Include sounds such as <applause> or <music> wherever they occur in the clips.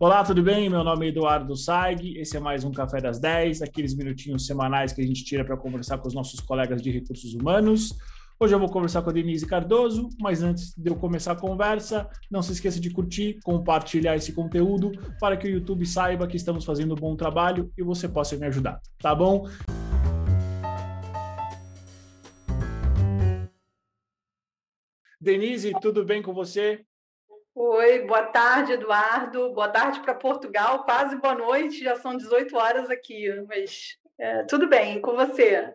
Olá, tudo bem? Meu nome é Eduardo Saig, esse é mais um Café das 10, aqueles minutinhos semanais que a gente tira para conversar com os nossos colegas de recursos humanos. Hoje eu vou conversar com a Denise Cardoso, mas antes de eu começar a conversa, não se esqueça de curtir, compartilhar esse conteúdo para que o YouTube saiba que estamos fazendo um bom trabalho e você possa me ajudar, tá bom? Denise, tudo bem com você? Oi, boa tarde, Eduardo. Boa tarde para Portugal, quase boa noite, já são 18 horas aqui, mas é, tudo bem, com você?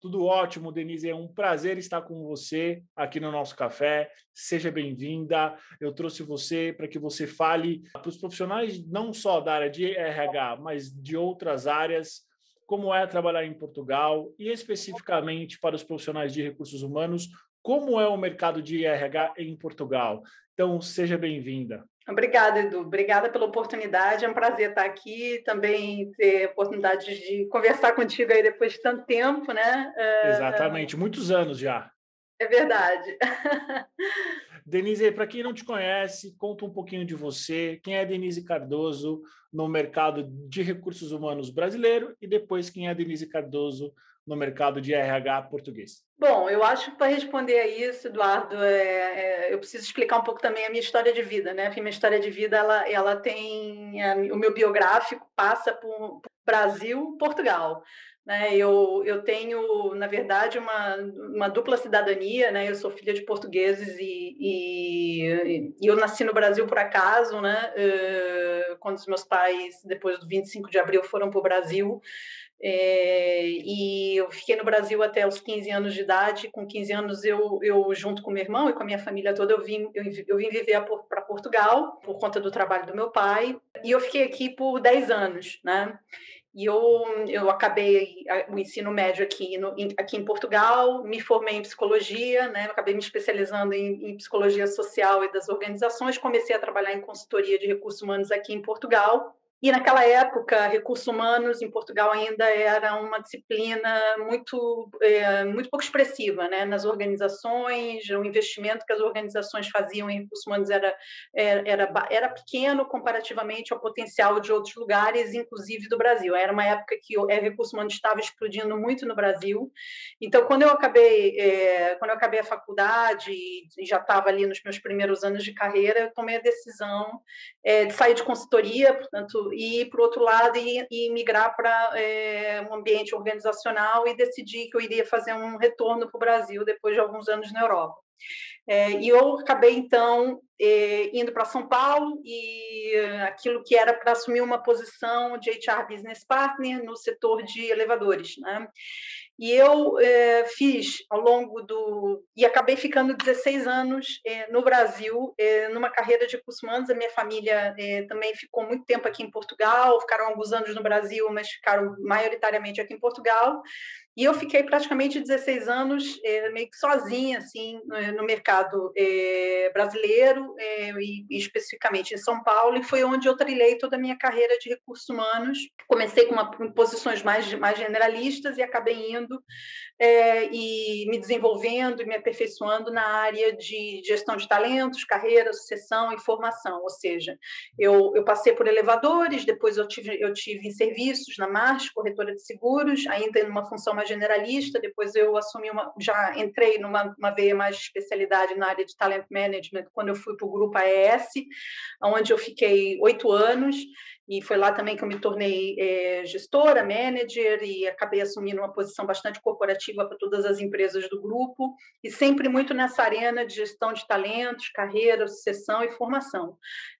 Tudo ótimo, Denise. É um prazer estar com você aqui no nosso café. Seja bem-vinda. Eu trouxe você para que você fale para os profissionais não só da área de RH, mas de outras áreas, como é trabalhar em Portugal e especificamente para os profissionais de recursos humanos, como é o mercado de RH em Portugal. Então, seja bem-vinda. Obrigada, Edu. Obrigada pela oportunidade. É um prazer estar aqui, também ter a oportunidade de conversar contigo aí depois de tanto tempo, né? Exatamente, muitos anos já. É verdade. <laughs> Denise, para quem não te conhece, conta um pouquinho de você. Quem é Denise Cardoso no mercado de recursos humanos brasileiro e depois quem é Denise Cardoso no mercado de RH português? Bom, eu acho que para responder a isso, Eduardo, é, é, eu preciso explicar um pouco também a minha história de vida, né? Porque minha história de vida, ela, ela tem é, o meu biográfico passa por, por Brasil, Portugal. Né? Eu, eu tenho, na verdade, uma, uma dupla cidadania, né? Eu sou filha de portugueses e, e, e eu nasci no Brasil por acaso, né? Uh, quando os meus pais, depois do 25 de abril, foram para o Brasil. É, e eu fiquei no Brasil até os 15 anos de idade. Com 15 anos, eu, eu junto com meu irmão e com a minha família toda, eu vim, eu, eu vim viver para Portugal por conta do trabalho do meu pai. E eu fiquei aqui por 10 anos, né? E eu, eu acabei o ensino médio aqui, no, aqui em Portugal, me formei em psicologia, né? acabei me especializando em, em, psicologia social e das organizações, comecei a trabalhar em consultoria de recursos humanos aqui em Portugal. E naquela época, recursos humanos em Portugal ainda era uma disciplina muito, é, muito pouco expressiva né? nas organizações, o investimento que as organizações faziam em recursos humanos era, é, era, era pequeno comparativamente ao potencial de outros lugares, inclusive do Brasil. Era uma época que o é, recurso humano estava explodindo muito no Brasil. Então, quando eu acabei, é, quando eu acabei a faculdade e já estava ali nos meus primeiros anos de carreira, eu tomei a decisão é, de sair de consultoria, portanto, e por outro lado e, e migrar para é, um ambiente organizacional e decidir que eu iria fazer um retorno para o Brasil depois de alguns anos na Europa. É, e eu acabei, então, é, indo para São Paulo e aquilo que era para assumir uma posição de HR Business Partner no setor de elevadores. Né? E eu é, fiz ao longo do. E acabei ficando 16 anos é, no Brasil, é, numa carreira de recursos humanos. A minha família também ficou muito tempo aqui em Portugal, ficaram alguns anos no Brasil, mas ficaram maioritariamente aqui em Portugal. E eu fiquei praticamente 16 anos é, meio que sozinha, assim, no mercado é, brasileiro, é, e, especificamente em São Paulo, e foi onde eu trilhei toda a minha carreira de recursos humanos. Comecei com uma, com posições mais, mais generalistas e acabei indo e me desenvolvendo e me aperfeiçoando na área de gestão de talentos, carreira, sucessão e formação. Ou seja, eu, eu passei por elevadores, depois eu tive, eu tive em serviços na March, corretora de seguros, ainda numa função mais generalista, depois eu assumi uma, já entrei numa uma veia mais de especialidade na área de talent management quando eu fui para o grupo AES, onde eu fiquei oito anos e foi lá também que eu me tornei é, gestora, manager e acabei assumindo uma posição bastante corporativa para todas as empresas do grupo e sempre muito nessa arena de gestão de talentos, carreira, sucessão e formação.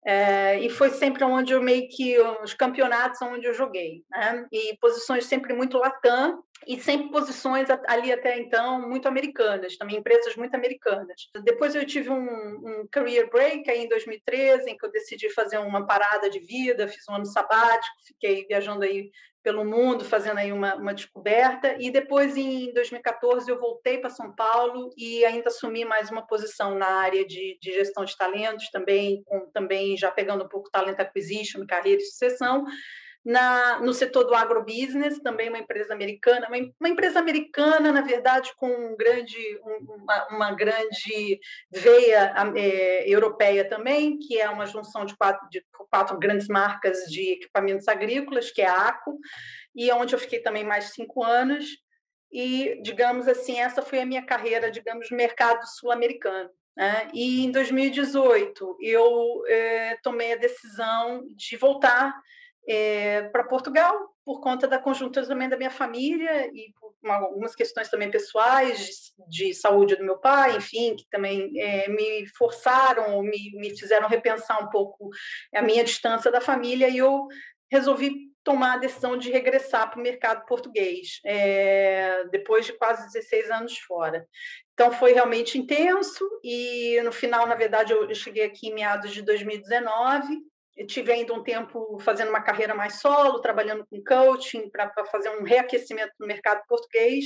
É, e foi sempre onde eu meio que os campeonatos onde eu joguei, né? E posições sempre muito latam e sempre posições ali até então muito americanas, também empresas muito americanas. Depois eu tive um, um career break aí em 2013, em que eu decidi fazer uma parada de vida, fiz um ano sabático, fiquei viajando aí pelo mundo, fazendo aí uma, uma descoberta, e depois em 2014 eu voltei para São Paulo e ainda assumi mais uma posição na área de, de gestão de talentos, também, com, também já pegando um pouco talent acquisition, carreira e sucessão, na, no setor do agrobusiness, também uma empresa americana, uma, uma empresa americana, na verdade, com um grande, uma, uma, grande veia é, europeia também, que é uma junção de quatro, de quatro grandes marcas de equipamentos agrícolas, que é a ACO, e onde eu fiquei também mais cinco anos. E, digamos assim, essa foi a minha carreira, digamos, no mercado sul-americano. Né? E em 2018 eu é, tomei a decisão de voltar é, para Portugal por conta da conjuntura também da minha família e uma, algumas questões também pessoais de, de, saúde do meu pai, enfim, que também é, me forçaram, me, me fizeram repensar um pouco a minha distância da família e eu resolvi tomar a decisão de regressar para o mercado português, é, depois de quase 16 anos fora. Então, foi realmente intenso, e no final, na verdade, eu cheguei aqui em meados de 2019, eu tive ainda um tempo fazendo uma carreira mais solo, trabalhando com coaching para fazer um reaquecimento no mercado português.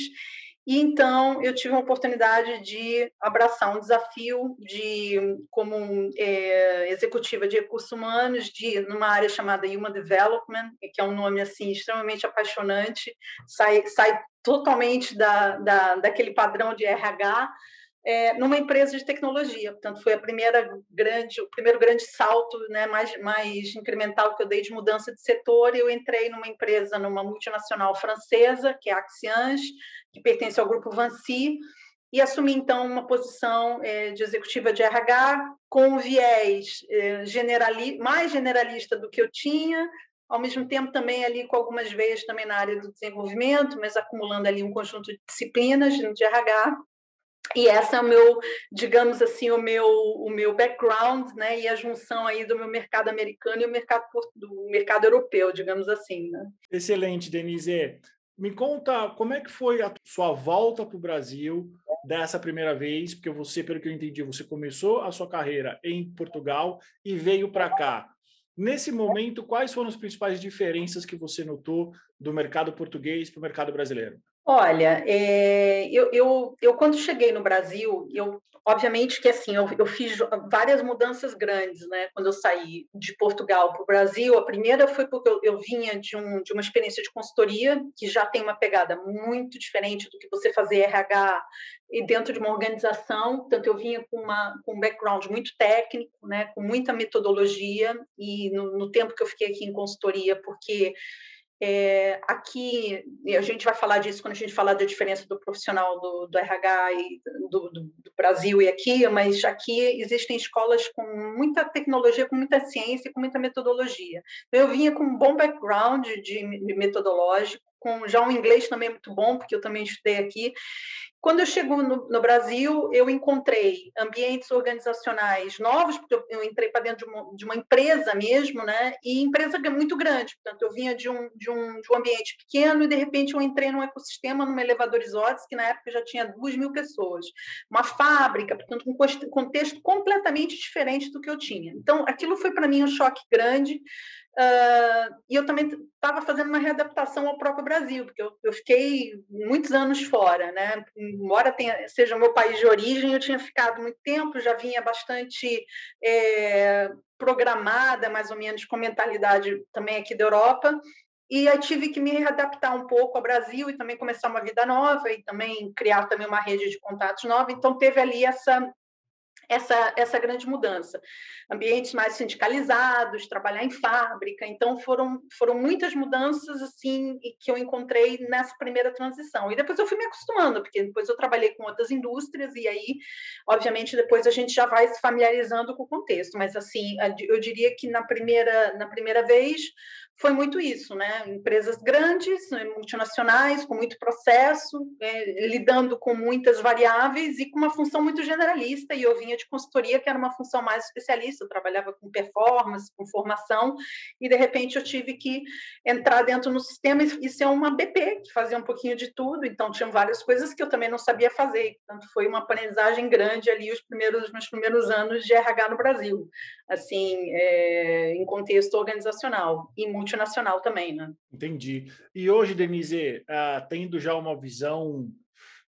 E então eu tive a oportunidade de abraçar um desafio de como é, executiva de recursos humanos de numa área chamada Human Development, que é um nome assim extremamente apaixonante, sai, sai totalmente da, da, daquele padrão de RH é, numa empresa de tecnologia. Portanto, foi a primeira grande, o primeiro grande salto, né, mais, mais incremental que eu dei de mudança de setor. Eu entrei numa empresa, numa multinacional francesa, que é a Axians, que pertence ao grupo Vancy, e assumi então uma posição é, de executiva de RH com um viés é, generali mais generalista do que eu tinha, ao mesmo tempo também ali com algumas veias também na área do desenvolvimento, mas acumulando ali um conjunto de disciplinas de RH e essa é o meu, digamos assim, o meu, o meu background, né, e a junção aí do meu mercado americano e o mercado do mercado europeu, digamos assim, né? Excelente, Denise. Me conta como é que foi a sua volta para o Brasil dessa primeira vez, porque você, pelo que eu entendi, você começou a sua carreira em Portugal e veio para cá. Nesse momento, quais foram as principais diferenças que você notou do mercado português para o mercado brasileiro? Olha, é, eu, eu, eu, quando cheguei no Brasil, eu obviamente que assim eu, eu fiz várias mudanças grandes, né? Quando eu saí de Portugal para o Brasil, a primeira foi porque eu, eu, vinha de, um, de uma experiência de consultoria que já tem uma pegada muito diferente do que você fazer RH e dentro de uma organização. Portanto, eu vinha com, uma, com um background muito técnico, né? Com muita metodologia e no, no tempo que eu fiquei aqui em consultoria, porque é, aqui, a gente vai falar disso quando a gente falar da diferença do profissional do, do RH e do, do, do, Brasil e aqui, mas aqui existem escolas com muita tecnologia, com muita ciência e com muita metodologia. Eu vinha com um bom background de, de metodológico, com já um inglês também muito bom, porque eu também estudei aqui, quando eu chego no, no, Brasil, eu encontrei ambientes organizacionais novos, porque eu, eu entrei para dentro de uma, de uma, empresa mesmo, né? E empresa muito grande. Portanto, eu vinha de um, de, um, de um ambiente pequeno e, de repente, eu entrei num ecossistema, numa elevadores que na época já tinha duas mil pessoas. Uma fábrica, portanto, um contexto completamente diferente do que eu tinha. Então, aquilo foi para mim um choque grande. Uh, e eu também estava fazendo uma readaptação ao próprio Brasil, porque eu, eu, fiquei muitos anos fora, né? Embora tenha, seja meu país de origem, eu tinha ficado muito tempo, já vinha bastante é, programada, mais ou menos, com mentalidade também aqui da Europa, e aí tive que me readaptar um pouco ao Brasil e também começar uma vida nova e também criar também uma rede de contatos nova. Então teve ali essa essa, essa grande mudança. Ambientes mais sindicalizados, trabalhar em fábrica, então foram, foram muitas mudanças assim que eu encontrei nessa primeira transição. E depois eu fui me acostumando, porque depois eu trabalhei com outras indústrias e aí, obviamente, depois a gente já vai se familiarizando com o contexto. Mas assim, eu diria que na primeira, na primeira vez foi muito isso, né? Empresas grandes, né, multinacionais, com muito processo, é, lidando com muitas variáveis e com uma função muito generalista. E eu vinha de consultoria, que era uma função mais especialista, eu trabalhava com performance, com formação, e de repente eu tive que entrar dentro no sistema e ser uma BP, que fazia um pouquinho de tudo, então tinham várias coisas que eu também não sabia fazer. Portanto, foi uma aprendizagem grande ali os primeiros, meus primeiros anos de RH no Brasil, assim, é, em contexto organizacional e multinacional também, né? Entendi. E hoje, Denise, uh, tendo já uma visão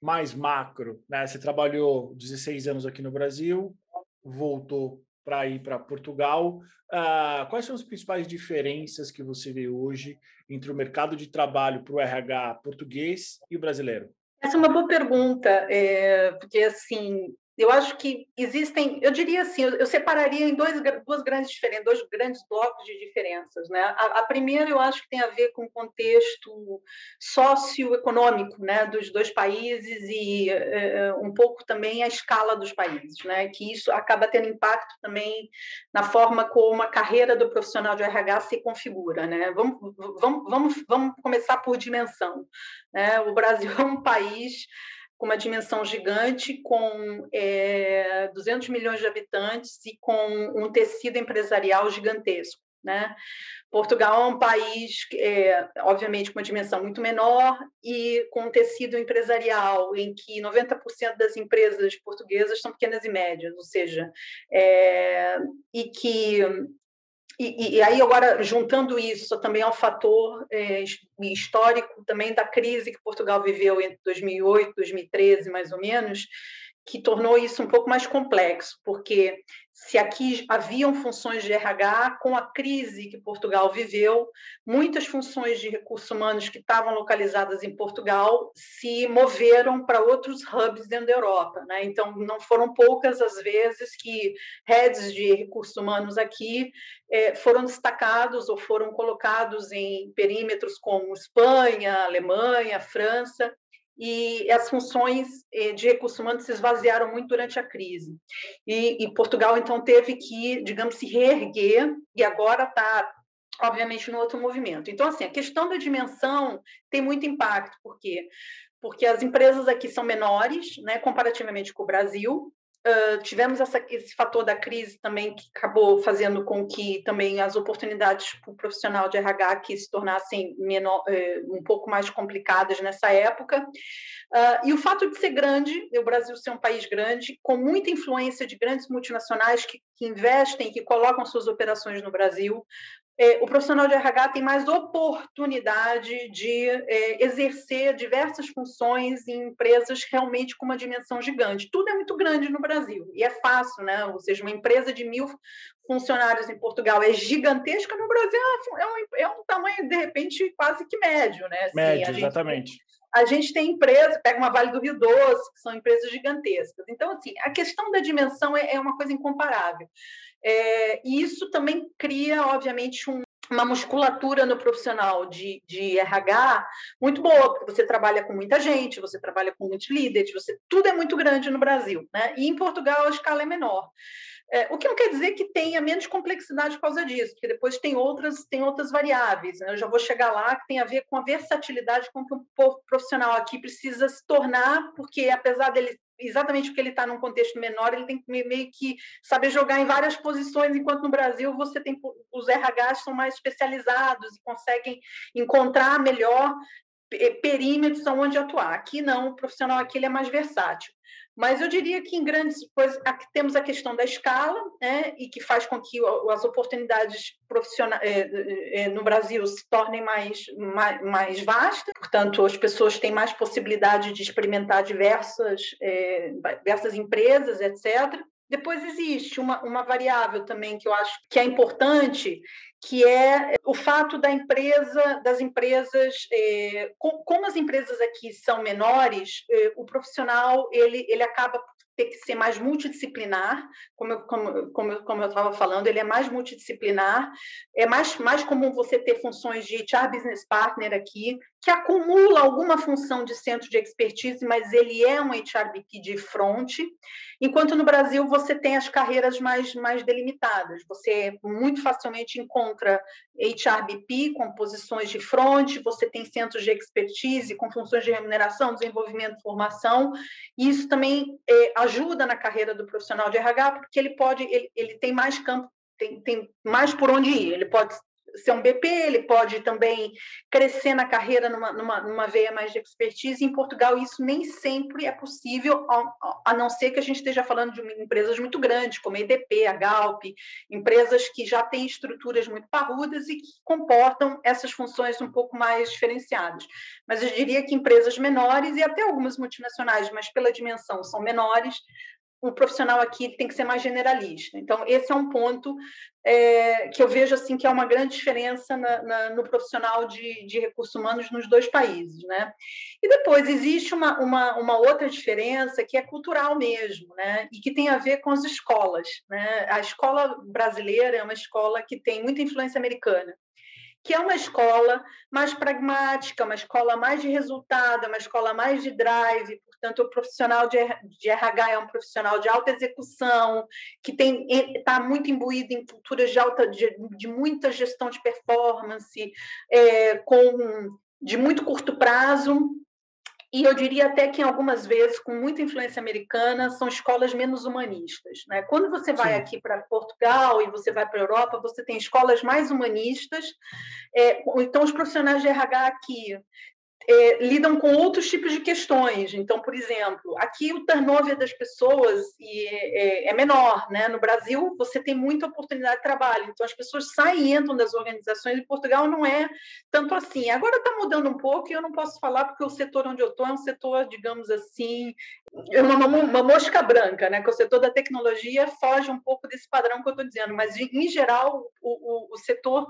mais macro, né? Você trabalhou 16 anos aqui no Brasil, voltou para ir para Portugal. Uh, quais são as principais diferenças que você vê hoje entre o mercado de trabalho para o RH português e o brasileiro? Essa é uma boa pergunta, é, porque assim eu acho que existem, eu diria assim, eu, eu separaria em dois, duas grandes diferenças, dois grandes blocos de diferenças. Né? A, a, primeira eu acho que tem a ver com o contexto socioeconômico né, dos dois países e é, um pouco também a escala dos países, né? que isso acaba tendo impacto também na forma como a carreira do profissional de RH se configura. Né? Vamos, vamos, vamos, vamos começar por dimensão. Né? O Brasil <laughs> é um país com uma dimensão gigante, com é, 200 milhões de habitantes e com um tecido empresarial gigantesco. Né? Portugal é um país, é, obviamente, com uma dimensão muito menor e com um tecido empresarial em que 90% das empresas portuguesas são pequenas e médias, ou seja, é, e que e, e, aí, agora, juntando isso também ao fator é, histórico também da crise que Portugal viveu entre 2008 2013, mais ou menos, que tornou isso um pouco mais complexo, porque se aqui haviam funções de RH, com a crise que Portugal viveu, muitas funções de recursos humanos que estavam localizadas em Portugal se moveram para outros hubs dentro da Europa. Né? Então, não foram poucas as vezes que heads de recursos humanos aqui eh, foram destacados ou foram colocados em perímetros como Espanha, Alemanha, França, e as funções eh, de recursos humanos se esvaziaram muito durante a crise. E, e Portugal, então, teve que, digamos, se reerguer e agora está, obviamente, no outro movimento. Então, assim, a questão da dimensão tem muito impacto, por quê? Porque as empresas aqui são menores, né, comparativamente com o Brasil, Uh, tivemos essa, esse fator da crise também que acabou fazendo com que também as oportunidades para o profissional de RH aqui se tornassem menor, uh, um pouco mais complicadas nessa época. Uh, e o fato de ser grande, o Brasil ser um país grande, com muita influência de grandes multinacionais que, que investem, que colocam suas operações no Brasil, o profissional de RH tem mais oportunidade de é, exercer diversas funções em empresas realmente com uma dimensão gigante. Tudo é muito grande no Brasil e é fácil, né? Ou seja, uma empresa de mil funcionários em Portugal é gigantesca, no Brasil é um, é um tamanho, de repente, quase que médio, né? Assim, médio, a gente, exatamente. A gente tem empresas, pega uma Vale do Rio Doce, que são empresas gigantescas. Então, assim, a questão da dimensão é, é uma coisa incomparável. É, e isso também cria, obviamente, um, uma musculatura no profissional de, de RH muito boa, porque você trabalha com muita gente, você trabalha com muitos líderes, você, tudo é muito grande no Brasil, né? E em Portugal a escala é menor. É, o que não quer dizer que tenha menos complexidade por causa disso, porque depois tem outras, tem outras variáveis. Né? Eu já vou chegar lá, que tem a ver com a versatilidade com que um profissional aqui precisa se tornar, porque apesar dele exatamente porque ele está num contexto menor, ele tem que meio que saber jogar em várias posições, enquanto no Brasil você tem os RHs são mais especializados e conseguem encontrar melhor perímetros onde atuar. Aqui não, o profissional aqui ele é mais versátil. Mas eu diria que em grandes coisas temos a questão da escala, né, e que faz com que as oportunidades profissionais é, é, no Brasil se tornem mais, mais, mais vastas. Portanto, as pessoas têm mais possibilidade de experimentar diversas, é, diversas empresas, etc. Depois existe uma, uma variável também que eu acho que é importante, que é o fato da empresa, das empresas, é, como as empresas aqui são menores, é, o profissional ele, ele acaba ter que ser mais multidisciplinar, como eu como, como, como eu estava falando, ele é mais multidisciplinar, é mais, mais comum você ter funções de HR Business Partner aqui, que acumula alguma função de centro de expertise, mas ele é um HRBP de front, enquanto no Brasil você tem as carreiras mais, mais delimitadas, você muito facilmente encontra HRBP com posições de front, você tem centros de expertise com funções de remuneração, desenvolvimento, formação, e isso também é, ajuda na carreira do profissional de RH, porque ele pode, ele, ele tem mais campo, tem, tem mais por onde ir, ele pode ser um BP, ele pode também crescer na carreira numa, numa, numa veia mais de expertise. Em Portugal, isso nem sempre é possível, a, não ser que a gente esteja falando de empresas muito grandes, como a EDP, a Galp, empresas que já têm estruturas muito parrudas e que comportam essas funções um pouco mais diferenciadas. Mas eu diria que empresas menores e até algumas multinacionais, mas pela dimensão são menores, o profissional aqui tem que ser mais generalista. Então, esse é um ponto é, que eu vejo assim que é uma grande diferença na, na, no profissional de, de, recursos humanos nos dois países. Né? E depois existe uma, uma, uma, outra diferença que é cultural mesmo, né? e que tem a ver com as escolas. Né? A escola brasileira é uma escola que tem muita influência americana que é uma escola mais pragmática, uma escola mais de resultado, uma escola mais de drive, portanto, o profissional de RH é um profissional de alta execução, que está muito imbuído em culturas de, alta, de, de muita gestão de performance, é, com de muito curto prazo, e eu diria até que, algumas vezes, com muita influência americana, são escolas menos humanistas. Né? Quando você vai Sim. aqui para Portugal e você vai para a Europa, você tem escolas mais humanistas. É, então, os profissionais de RH aqui é, lidam com outros tipos de questões. Então, por exemplo, aqui o turnover das pessoas é, é, menor. Né? No Brasil, você tem muita oportunidade de trabalho. Então, as pessoas saem e entram das organizações. Em Portugal, não é tanto assim. Agora está mudando um pouco e eu não posso falar porque o setor onde eu estou é um setor, digamos assim, é uma, uma, mosca branca, né? que o setor da tecnologia foge um pouco desse padrão que eu estou dizendo. Mas, em geral, o, o, o setor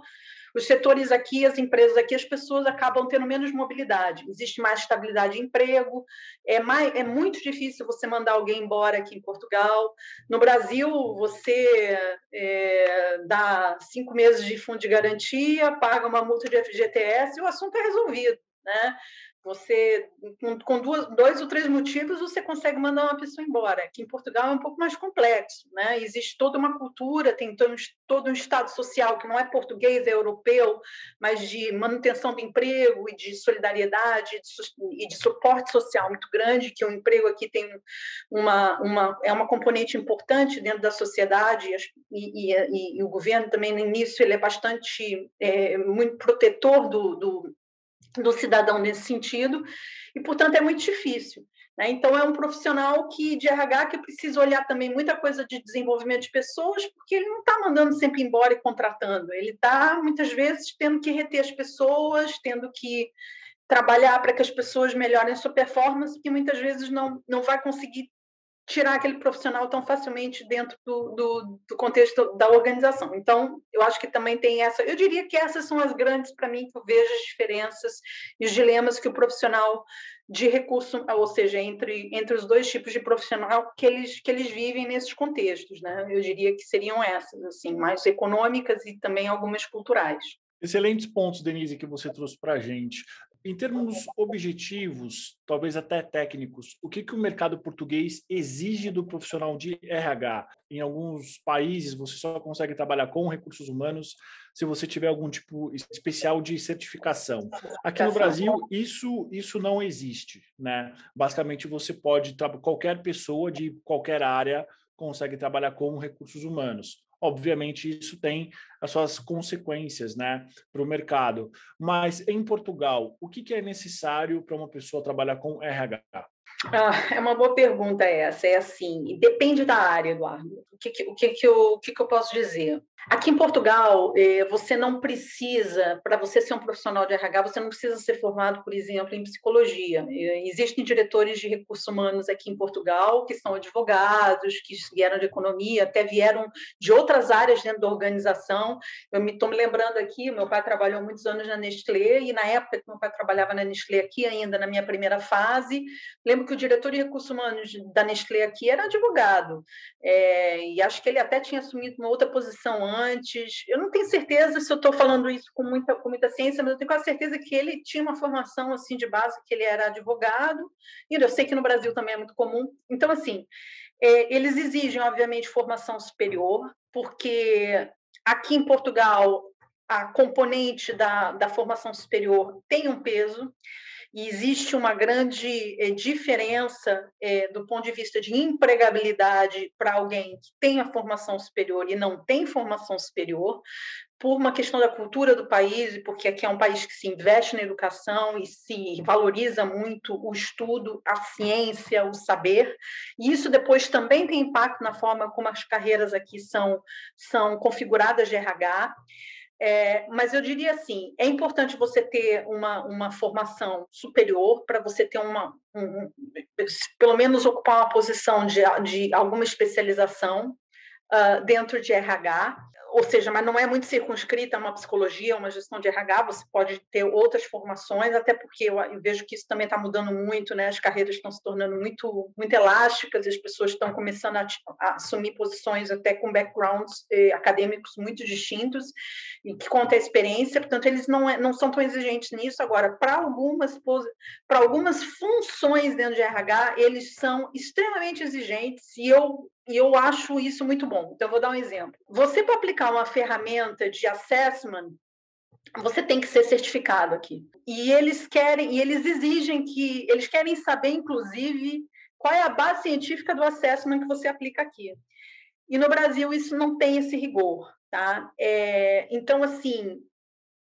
os setores aqui, as empresas aqui, as pessoas acabam tendo menos mobilidade, existe mais estabilidade de emprego, é, mais, é muito difícil você mandar alguém embora aqui em Portugal. No Brasil, você é, dá cinco meses de fundo de garantia, paga uma multa de FGTS e o assunto é resolvido. Né? Você, com duas, dois ou três motivos, você consegue mandar uma pessoa embora. Aqui em Portugal é um pouco mais complexo, né? Existe toda uma cultura, tem todo um, todo um estado social que não é português, é europeu, mas de manutenção do emprego e de solidariedade e de suporte social muito grande, que o emprego aqui tem uma, uma é uma componente importante dentro da sociedade e, e, e o governo também no início ele é bastante é, muito protetor do, do do cidadão nesse sentido, e, portanto, é muito difícil. Né? Então, é um profissional que de RH que precisa olhar também muita coisa de desenvolvimento de pessoas, porque ele não está mandando sempre embora e contratando, ele está, muitas vezes, tendo que reter as pessoas, tendo que trabalhar para que as pessoas melhorem sua performance, que muitas vezes não, não vai conseguir tirar aquele profissional tão facilmente dentro do, do, do, contexto da organização. Então, eu acho que também tem essa. Eu diria que essas são as grandes, para mim, que eu vejo as diferenças e os dilemas que o profissional de recurso, ou seja, entre, entre os dois tipos de profissional que eles, que eles vivem nesses contextos. Né? Eu diria que seriam essas, assim, mais econômicas e também algumas culturais. Excelentes pontos, Denise, que você trouxe para a gente. Em termos objetivos, talvez até técnicos, o que, que o mercado português exige do profissional de RH? Em alguns países, você só consegue trabalhar com recursos humanos se você tiver algum tipo especial de certificação. Aqui no Brasil, isso, isso não existe. Né? Basicamente, você pode, qualquer pessoa de qualquer área consegue trabalhar com recursos humanos. Obviamente, isso tem as suas consequências né, para o mercado. Mas em Portugal, o que, que é necessário para uma pessoa trabalhar com RH? Ah, é uma boa pergunta essa. É assim, depende da área, Eduardo. O que, o que, que, eu, o que, que eu posso dizer? Aqui em Portugal, eh, você não precisa, para você ser um profissional de RH, você não precisa ser formado, por exemplo, em psicologia. Eh, existem diretores de recursos humanos aqui em Portugal que são advogados, que vieram de economia, até vieram de outras áreas dentro da organização. Eu estou me, me lembrando aqui, meu pai trabalhou muitos anos na Nestlé, e na época que meu pai trabalhava na Nestlé aqui, ainda na minha primeira fase, lembro que o diretor de recursos humanos da Nestlé aqui era advogado. É, e acho que ele até tinha assumido uma outra posição antes. Eu não tenho certeza se eu estou falando isso com muita, com muita ciência, mas eu tenho quase certeza que ele tinha uma formação assim de base, que ele era advogado, e eu sei que no Brasil também é muito comum. Então, assim, é, eles exigem, obviamente, formação superior, porque aqui em Portugal a componente da, da formação superior tem um peso e existe uma grande eh, diferença eh, do ponto de vista de empregabilidade para alguém que tem a formação superior e não tem formação superior, por uma questão da cultura do país, porque aqui é um país que se investe na educação e se valoriza muito o estudo, a ciência, o saber, e isso depois também tem impacto na forma como as carreiras aqui são, são configuradas de RH. É, mas eu diria assim: é importante você ter uma, uma formação superior para você ter uma, um, pelo menos ocupar uma posição de, de alguma especialização uh, dentro de RH ou seja, mas não é muito circunscrita a uma psicologia, uma gestão de RH, você pode ter outras formações, até porque eu, vejo que isso também está mudando muito, né? As carreiras estão se tornando muito, muito elásticas, as pessoas estão começando a, a assumir posições até com backgrounds eh, acadêmicos muito distintos, e que conta a experiência, portanto, eles não, é, não são tão exigentes nisso. Agora, para algumas, algumas funções dentro de RH, eles são extremamente exigentes, e eu e eu acho isso muito bom. Então, eu vou dar um exemplo. Você, para aplicar uma ferramenta de assessment, você tem que ser certificado aqui. E eles querem, e eles exigem que, eles querem saber, inclusive, qual é a base científica do assessment que você aplica aqui. E no Brasil isso não tem esse rigor, tá? É, então, assim,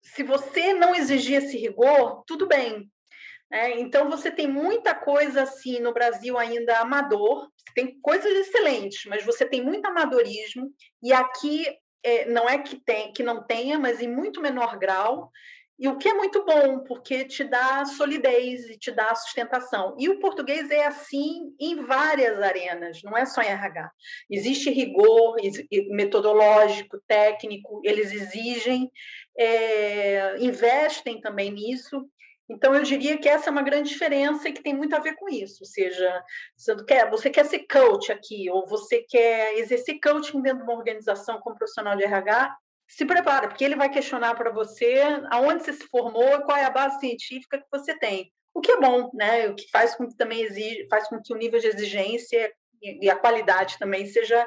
se você não exigir esse rigor, tudo bem, é, então, você tem muita coisa assim no Brasil ainda amador, tem coisas excelentes, mas você tem muito amadorismo, e aqui é, não é que, tem, que não tenha, mas em muito menor grau, e o que é muito bom, porque te dá solidez e te dá sustentação. E o português é assim em várias arenas, não é só em RH. Existe rigor metodológico, técnico, eles exigem, é, investem também nisso. Então, eu diria que essa é uma grande diferença e que tem muito a ver com isso. Ou seja, você quer, você quer ser coach aqui, ou você quer exercer coaching dentro de uma organização como profissional de RH, se prepara, porque ele vai questionar para você aonde você se formou qual é a base científica que você tem. O que é bom, né? O que faz com que também exige, faz com que o nível de exigência e a qualidade também seja,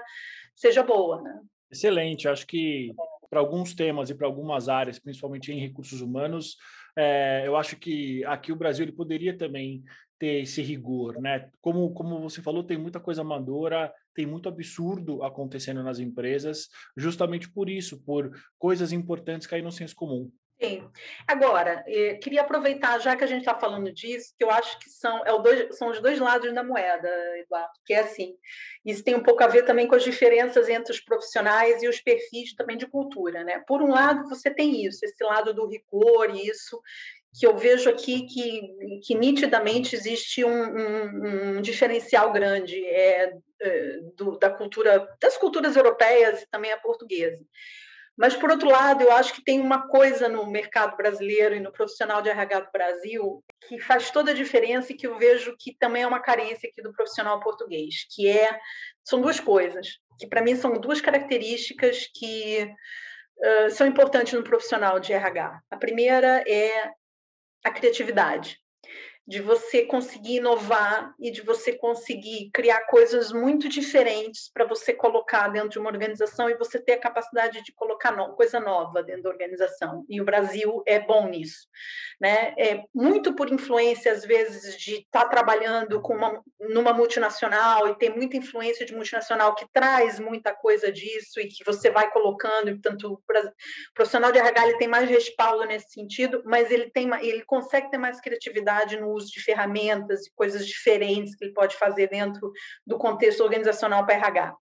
seja boa, né? Excelente. Acho que para alguns temas e para algumas áreas, principalmente em recursos humanos, é, eu acho que aqui o Brasil ele poderia também ter esse rigor, né? Como, como você falou, tem muita coisa amadora, tem muito absurdo acontecendo nas empresas, justamente por isso, por coisas importantes cair no senso comum. Sim. Agora, eh, queria aproveitar, já que a gente está falando disso, que eu acho que são, é dois, são os dois lados da moeda, Eduardo, que é assim, isso tem um pouco a ver também com as diferenças entre os profissionais e os perfis também de cultura, né? Por um lado, você tem isso, esse lado do rigor, isso, que eu vejo aqui que, que nitidamente existe um, um, um diferencial grande é, é, do, da cultura, das culturas europeias e também a portuguesa. Mas, por outro lado, eu acho que tem uma coisa no mercado brasileiro e no profissional de RH do Brasil que faz toda a diferença e que eu vejo que também é uma carência aqui do profissional português, que é são duas coisas, que para mim são duas características que uh, são importantes no profissional de RH. A primeira é a criatividade de você conseguir inovar e de você conseguir criar coisas muito diferentes para você colocar dentro de uma organização e você ter a capacidade de colocar no, coisa nova dentro da organização. E o Brasil é bom nisso, né? É muito por influência às vezes de estar tá trabalhando com uma numa multinacional e ter muita influência de multinacional que traz muita coisa disso e que você vai colocando, portanto, o profissional de RH ele tem mais respaldo nesse sentido, mas ele tem ele consegue ter mais criatividade no uso de ferramentas e coisas diferentes que ele pode fazer dentro do contexto organizacional para RH.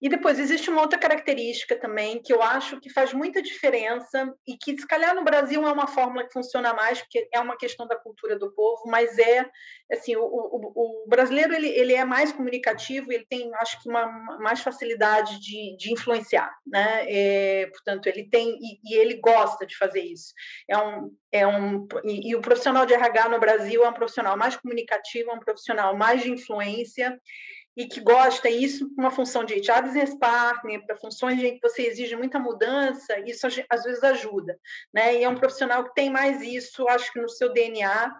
E depois existe uma outra característica também que eu acho que faz muita diferença e que se calhar no Brasil é uma fórmula que funciona mais porque é uma questão da cultura do povo, mas é assim o, o, o brasileiro ele, ele é mais comunicativo, ele tem acho que uma, mais facilidade de, de influenciar, né? É, portanto ele tem e, e, ele gosta de fazer isso. É um é um e, e o profissional de RH no Brasil é um profissional mais comunicativo, é um profissional mais de influência e que gosta isso uma função de HR business partner, para funções em que você exige muita mudança, isso às vezes ajuda, né? E é um profissional que tem mais isso, acho que no seu DNA,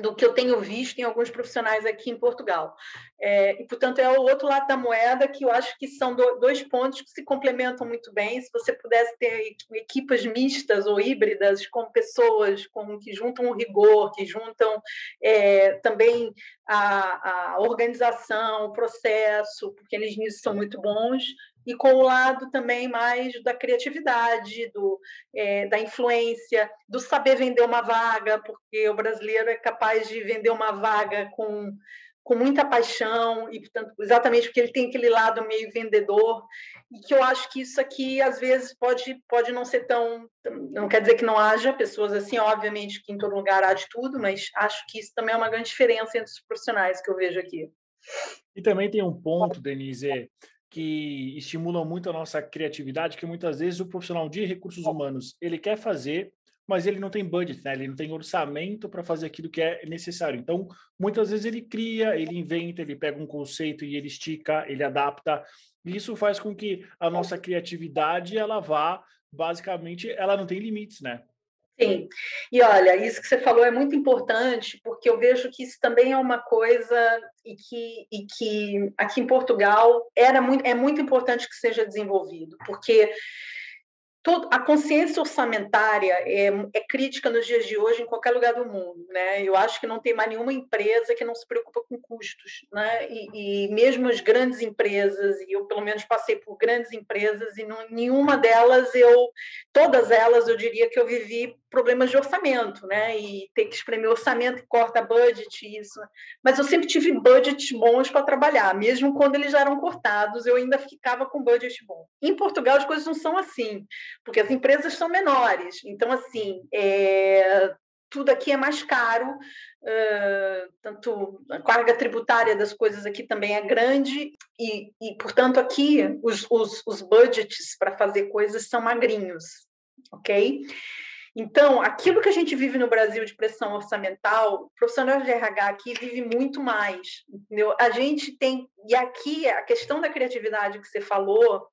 do que eu tenho visto em alguns profissionais aqui em Portugal. É, e, portanto, é o outro lado da moeda que eu acho que são do, dois pontos que se complementam muito bem. Se você pudesse ter equipas mistas ou híbridas com pessoas com, que juntam o rigor, que juntam é, também a, a organização, o processo, porque eles nisso são muito bons, e com o lado também mais da criatividade, do, é, da influência, do saber vender uma vaga, porque o brasileiro é capaz de vender uma vaga com com muita paixão e portanto exatamente porque ele tem aquele lado meio vendedor e que eu acho que isso aqui às vezes pode pode não ser tão não quer dizer que não haja pessoas assim obviamente que em todo lugar há de tudo mas acho que isso também é uma grande diferença entre os profissionais que eu vejo aqui. E também tem um ponto Denise que estimula muito a nossa criatividade que muitas vezes o profissional de recursos humanos ele quer fazer mas ele não tem budget, né? ele não tem orçamento para fazer aquilo que é necessário. Então, muitas vezes ele cria, ele inventa, ele pega um conceito e ele estica, ele adapta. E isso faz com que a nossa criatividade ela vá, basicamente, ela não tem limites, né? Sim, e olha, isso que você falou é muito importante, porque eu vejo que isso também é uma coisa e que, e que aqui em Portugal era muito, é muito importante que seja desenvolvido, porque a consciência orçamentária é, é, crítica nos dias de hoje em qualquer lugar do mundo, né? Eu acho que não tem mais nenhuma empresa que não se preocupa com custos, né? E, e mesmo as grandes empresas, e eu pelo menos passei por grandes empresas e não, nenhuma delas eu, todas elas eu diria que eu vivi problemas de orçamento, né? E ter que espremer orçamento corta budget isso. Mas eu sempre tive budgets bons para trabalhar, mesmo quando eles já eram cortados, eu ainda ficava com budget bom. Em Portugal as coisas não são assim porque as empresas são menores. Então, assim, é, tudo aqui é mais caro, tanto a carga tributária das coisas aqui também é grande, e, e portanto, aqui os, os, os budgets para fazer coisas são magrinhos, ok? Então, aquilo que a gente vive no Brasil de pressão orçamental, o profissional de RH aqui vive muito mais, entendeu? A gente tem, e aqui a questão da criatividade que você falou,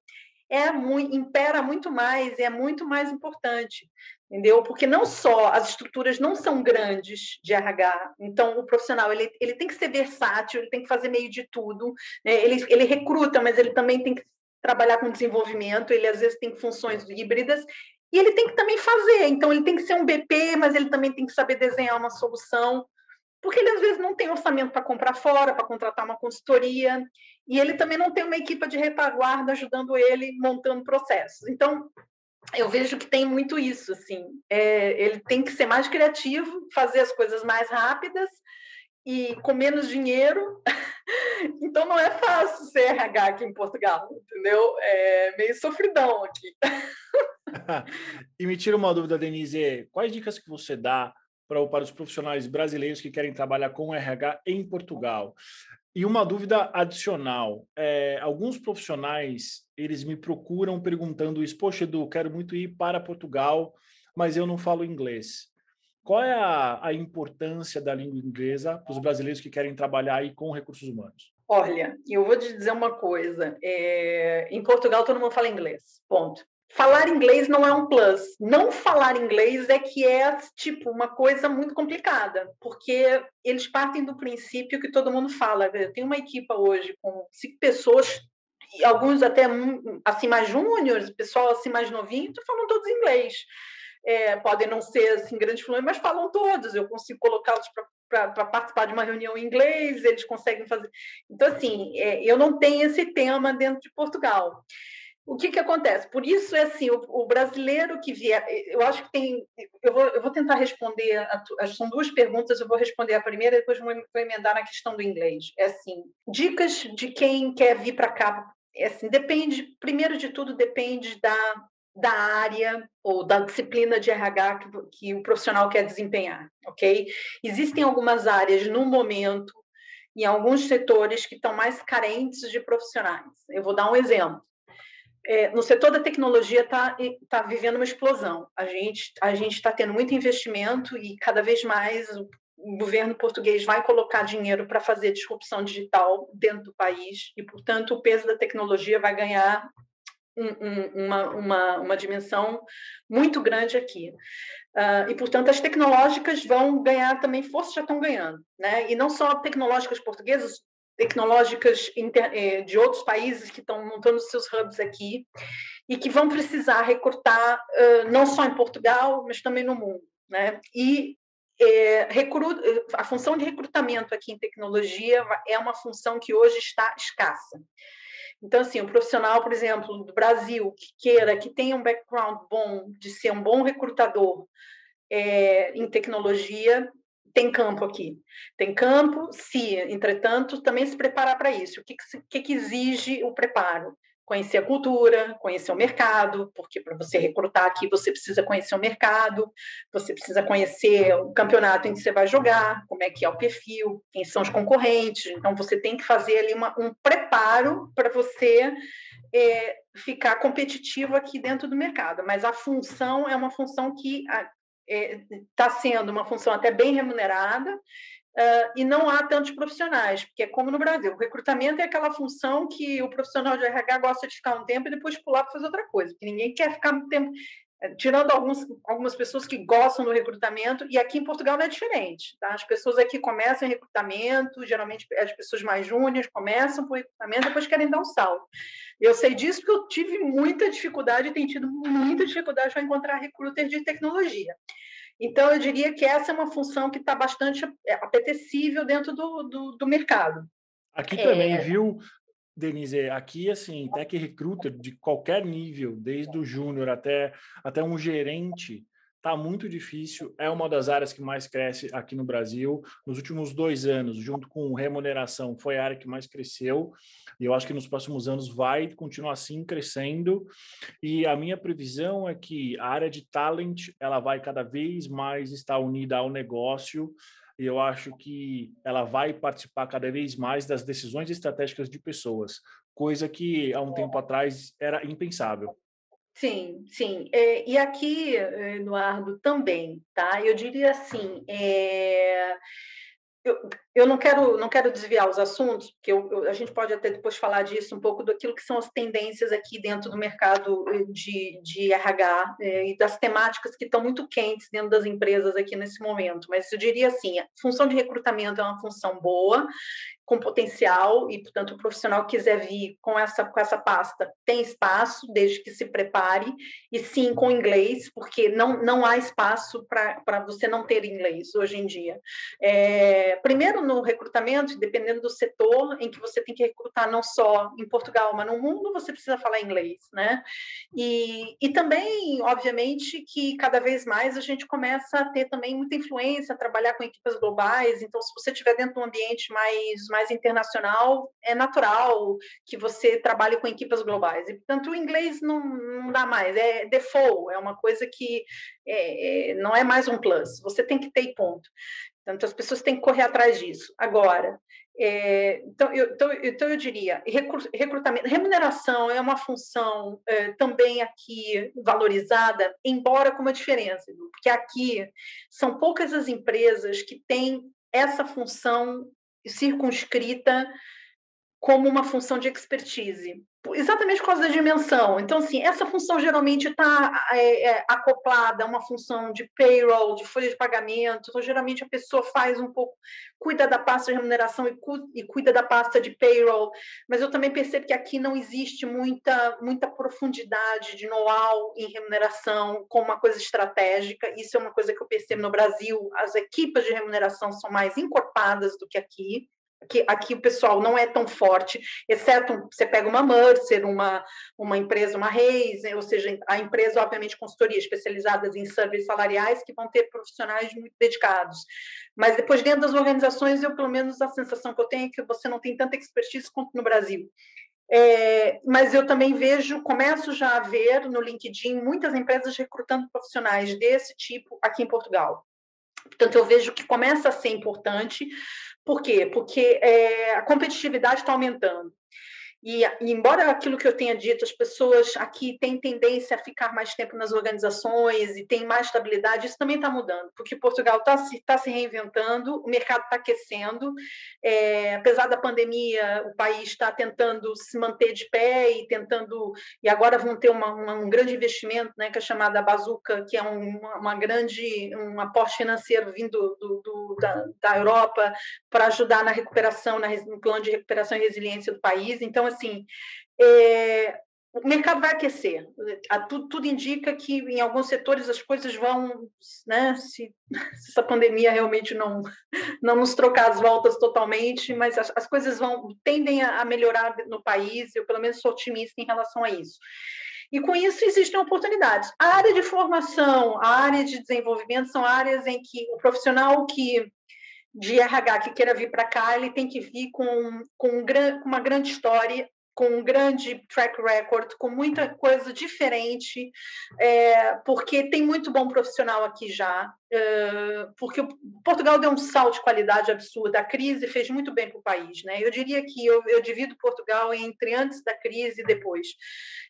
é muito, impera muito mais, é muito mais importante, entendeu? Porque não só as estruturas não são grandes de RH, então o profissional ele, ele tem que ser versátil, ele tem que fazer meio de tudo, né? ele, ele recruta, mas ele também tem que trabalhar com desenvolvimento, ele às vezes tem funções híbridas, e ele tem que também fazer, então ele tem que ser um BP, mas ele também tem que saber desenhar uma solução, porque ele às vezes não tem orçamento para comprar fora, para contratar uma consultoria, e ele também não tem uma equipe de retaguarda ajudando ele montando processos. Então, eu vejo que tem muito isso, assim, é, ele tem que ser mais criativo, fazer as coisas mais rápidas e com menos dinheiro. <laughs> então, não é fácil ser RH aqui em Portugal, entendeu? É meio sofridão aqui. <laughs> <laughs> e me tira uma dúvida, Denise, quais dicas que você dá para, para os profissionais brasileiros que querem trabalhar com RH em Portugal. E uma dúvida adicional: é, alguns profissionais eles me procuram perguntando isso, poxa, Edu, quero muito ir para Portugal, mas eu não falo inglês. Qual é a, a importância da língua inglesa para os brasileiros que querem trabalhar aí com recursos humanos? Olha, eu vou te dizer uma coisa: é, em Portugal todo mundo fala inglês, ponto falar inglês não é um plus. Não falar inglês é que é tipo uma coisa muito complicada, porque eles partem do princípio que todo mundo fala. Eu tenho uma equipa hoje com cinco pessoas, alguns até assim mais júniores, pessoal assim mais novinho, falam todos inglês. É, podem não ser assim grandes fluentes, mas falam todos. Eu consigo colocá-los para participar de uma reunião em inglês, eles conseguem fazer. Então, assim, é, eu não tenho esse tema dentro de Portugal o que, que acontece? Por isso é assim, o, o, brasileiro que vier, eu acho que tem, eu vou, eu vou tentar responder, a, são duas perguntas, eu vou responder a primeira e depois vou, vou emendar na questão do inglês. É assim, dicas de quem quer vir para cá, é assim, depende, primeiro de tudo, depende da, da área ou da disciplina de RH que, que o profissional quer desempenhar, ok? Existem algumas áreas no momento em alguns setores que estão mais carentes de profissionais. Eu vou dar um exemplo é, no setor da tecnologia está tá vivendo uma explosão. A gente a está tendo muito investimento e cada vez mais o, o governo português vai colocar dinheiro para fazer disrupção digital dentro do país e, portanto, o peso da tecnologia vai ganhar um, um, uma, uma, uma dimensão muito grande aqui. Uh, e, portanto, as tecnológicas vão ganhar também força, já estão ganhando. Né? E não só tecnológicas portuguesas, tecnológicas eh, de outros países que estão montando seus hubs aqui e que vão precisar recrutar não só em Portugal, mas também no mundo. Né? E é, a função de recrutamento aqui em tecnologia é uma função que hoje está escassa. Então, assim, o profissional, por exemplo, do Brasil, que queira, que tenha um background bom, de ser um bom recrutador é, em tecnologia, tem campo aqui. Tem campo, se, entretanto, também se preparar para isso. O que, que, que exige o preparo? conhecer a cultura, conhecer o mercado, porque para você recrutar aqui você precisa conhecer o mercado, você precisa conhecer o campeonato em que você vai jogar, como é que é o perfil, quem são os concorrentes. Então você tem que fazer ali uma, um preparo para você é, ficar competitivo aqui dentro do mercado. Mas a função é uma função que está é, sendo uma função até bem remunerada Uh, e não há tantos profissionais, porque é como no Brasil, o recrutamento é aquela função que o profissional de RH gosta de ficar um tempo e depois pular para fazer outra coisa, que ninguém quer ficar muito tempo, tirando alguns, algumas pessoas que gostam do recrutamento, e aqui em Portugal não é diferente, tá? As pessoas aqui começam em recrutamento, geralmente as pessoas mais júniores começam por recrutamento, depois querem dar um salto. Eu sei disso porque eu tive muita dificuldade, tenho tido muita dificuldade para encontrar recruiter de tecnologia. Então, eu diria que essa é uma função que está bastante é, apetecível dentro do, do, do mercado. Aqui também, é... viu, Denise? Aqui, assim, tech recruiter de qualquer nível, desde o júnior até, até um gerente, Está muito difícil, é uma das áreas que mais cresce aqui no Brasil. Nos últimos dois anos, junto com remuneração, foi a área que mais cresceu. E eu acho que nos próximos anos vai continuar assim crescendo. E a minha previsão é que a área de talent ela vai cada vez mais estar unida ao negócio. E eu acho que ela vai participar cada vez mais das decisões estratégicas de pessoas, coisa que há um tempo atrás era impensável. Sim, sim. É, e aqui, Eduardo, também, tá? Eu diria assim, é, eu, eu não quero não quero desviar os assuntos, porque eu, eu, a gente pode até depois falar disso um pouco daquilo que são as tendências aqui dentro do mercado eh, de, de RH é, e das temáticas que estão muito quentes dentro das empresas aqui nesse momento. Mas eu diria assim, a função de recrutamento é uma função boa, com potencial e, portanto, o profissional quiser vir com essa, com essa pasta tem espaço, desde que se prepare, e sim com inglês, porque não, não há espaço para você não ter inglês hoje em dia. É, primeiro, no recrutamento, dependendo do setor em que você tem que recrutar, não só em Portugal, mas no mundo, você precisa falar inglês, né? E, e também, obviamente, que cada vez mais a gente começa a ter também muita influência, trabalhar com equipas globais, então, se você estiver dentro de um ambiente mais mais internacional, é natural que você trabalhe com equipas globais. E, portanto, o inglês não, não dá mais, é default, é uma coisa que é, é, não é mais um plus, você tem que ter ponto. Portanto, as pessoas têm que correr atrás disso. Agora, é, então, eu, então, então, eu diria, recrutamento, remuneração é uma função é, também aqui valorizada, embora com uma diferença, porque aqui são poucas as empresas que têm essa função circunscrita como uma função de expertise, exatamente por causa da dimensão. Então, assim, essa função geralmente está é, é, acoplada a uma função de payroll, de folha de pagamento. Então, geralmente a pessoa faz um pouco, cuida da pasta de remuneração e, cu, e cuida da pasta de payroll. Mas eu também percebo que aqui não existe muita, muita profundidade de know-how em remuneração como uma coisa estratégica. Isso é uma coisa que eu percebo no Brasil. As equipas de remuneração são mais encorpadas do que aqui que aqui o pessoal não é tão forte, exceto você pega uma Mercer, uma, uma empresa, uma Reis, ou seja, a empresa, obviamente, consultoria especializadas em serviços salariais que vão ter profissionais muito dedicados. Mas depois, dentro das organizações, eu, pelo menos, a sensação que eu tenho é que você não tem tanta expertise quanto no Brasil. É, mas eu também vejo, começo já a ver no LinkedIn muitas empresas recrutando profissionais desse tipo aqui em Portugal. Portanto, eu vejo que começa a ser importante, por quê? Porque é, a competitividade está aumentando. E, embora aquilo que eu tenha dito, as pessoas aqui têm tendência a ficar mais tempo nas organizações e têm mais estabilidade, isso também está mudando, porque Portugal está se, tá se reinventando, o mercado está aquecendo, é, apesar da pandemia, o país está tentando se manter de pé e tentando, e agora vão ter uma, uma, um grande investimento, né, que é chamada Bazuca, que é um, uma grande, um aporte financeiro vindo do, do, da, da Europa para ajudar na recuperação, na, no plano de recuperação e resiliência do país. Então, assim, é, o mercado vai aquecer. Tudo, tudo, indica que em alguns setores as coisas vão, né, se, <laughs> se, essa pandemia realmente não, não nos trocar as voltas totalmente, mas as, as coisas vão tendem a, a melhorar no país. Eu pelo menos sou otimista em relação a isso. E com isso existem oportunidades. A área de formação, a área de desenvolvimento são áreas em que o profissional que de RH que queira vir para cá, ele tem que vir com, com, um, com uma grande história com um grande track record, com muita coisa diferente, é, porque tem muito bom profissional aqui já, é, porque Portugal deu um salto de qualidade absurda, a crise fez muito bem para o país. Né? Eu diria que eu, eu divido Portugal entre antes da crise e depois.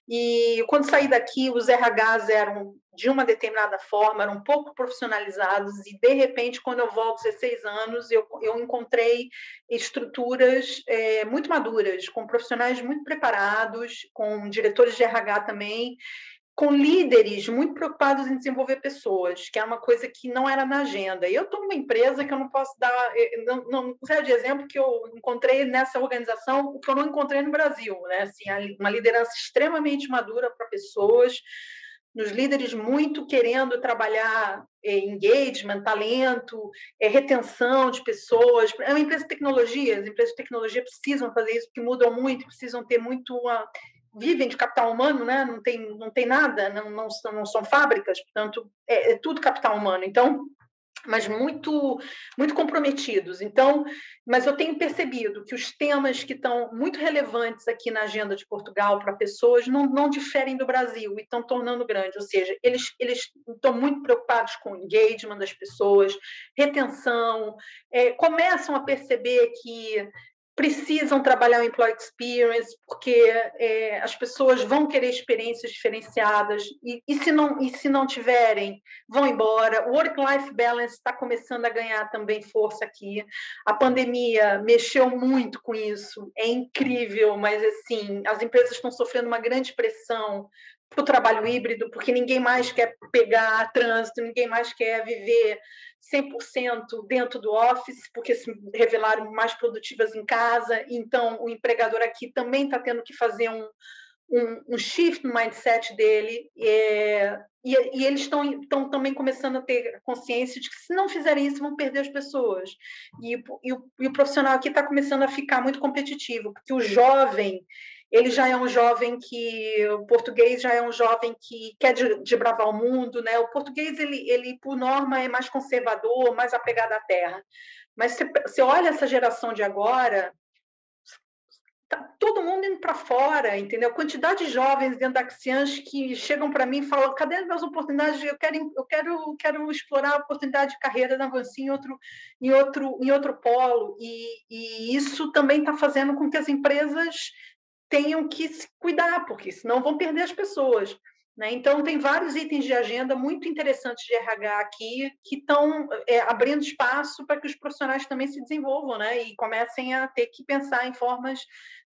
E quando saí daqui, os RHs eram de uma determinada forma, eram um pouco profissionalizados, e de repente, quando eu volto 16 anos, eu, eu encontrei estruturas é, muito maduras, com profissionais muito preparados, com diretores de RH também, com líderes muito preocupados em desenvolver pessoas, que é uma coisa que não era na agenda. E eu estou numa empresa que eu não posso dar, eh, não, não sei de exemplo que eu encontrei nessa organização, o que eu não encontrei no Brasil, né? Assim, uma liderança extremamente madura para pessoas, nos líderes muito querendo trabalhar eh, engagement, talento, eh, retenção de pessoas. É uma empresa de tecnologia, as empresas de tecnologia precisam fazer isso, porque mudam muito, precisam ter muito uma, vivem de capital humano, né? não, tem, não tem nada, não, não, são, não são fábricas, portanto, é, é, tudo capital humano. Então, mas muito muito comprometidos. Então, mas eu tenho percebido que os temas que estão muito relevantes aqui na agenda de Portugal para pessoas não, não diferem do Brasil e estão tornando grande. Ou seja, eles eles estão muito preocupados com o engagement das pessoas, retenção, é, começam a perceber que precisam trabalhar o employee experience, porque é, as pessoas vão querer experiências diferenciadas, e, e, se não, e se não tiverem, vão embora. O work-life balance está começando a ganhar também força aqui. A pandemia mexeu muito com isso, é incrível, mas assim, as empresas estão sofrendo uma grande pressão para o trabalho híbrido, porque ninguém mais quer pegar trânsito, ninguém mais quer viver 100% dentro do office, porque se revelaram mais produtivas em casa, então o empregador aqui também está tendo que fazer um, um, um, shift no mindset dele, é, e, e, eles estão também começando a ter consciência de que se não fizerem isso, vão perder as pessoas. E, e, o, e o profissional aqui está começando a ficar muito competitivo, porque o jovem ele já é um jovem que o português já é um jovem que quer desbravar o mundo, né? O português ele, ele por norma é mais conservador, mais apegado à terra. Mas você, você olha essa geração de agora, tá todo mundo indo para fora, entendeu? Quantidade de jovens dentro da Axians que chegam para mim e falam: cadê as minhas oportunidades? Eu quero, eu quero, quero explorar a oportunidade de carreira na Vanci em outro, em outro, em outro polo. E, e isso também está fazendo com que as empresas tenham que se cuidar, porque senão vão perder as pessoas. Né? Então, tem vários itens de agenda muito interessantes de RH aqui que estão é, abrindo espaço para que os profissionais também se desenvolvam né? e comecem a ter que pensar em formas